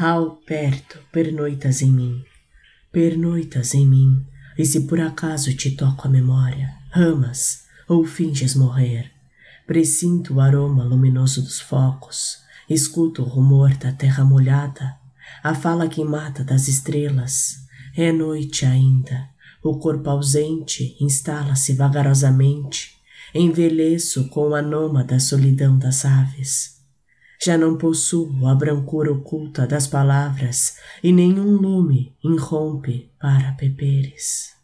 Ao perto, pernoitas em mim, pernoitas em mim, e se por acaso te toco a memória, amas ou finges morrer, presinto o aroma luminoso dos focos, escuto o rumor da terra molhada, a fala que mata das estrelas, é noite ainda, o corpo ausente instala-se vagarosamente, envelheço com a noma da solidão das aves. Já não possuo a brancura oculta das palavras e nenhum lume irrompe para beberes.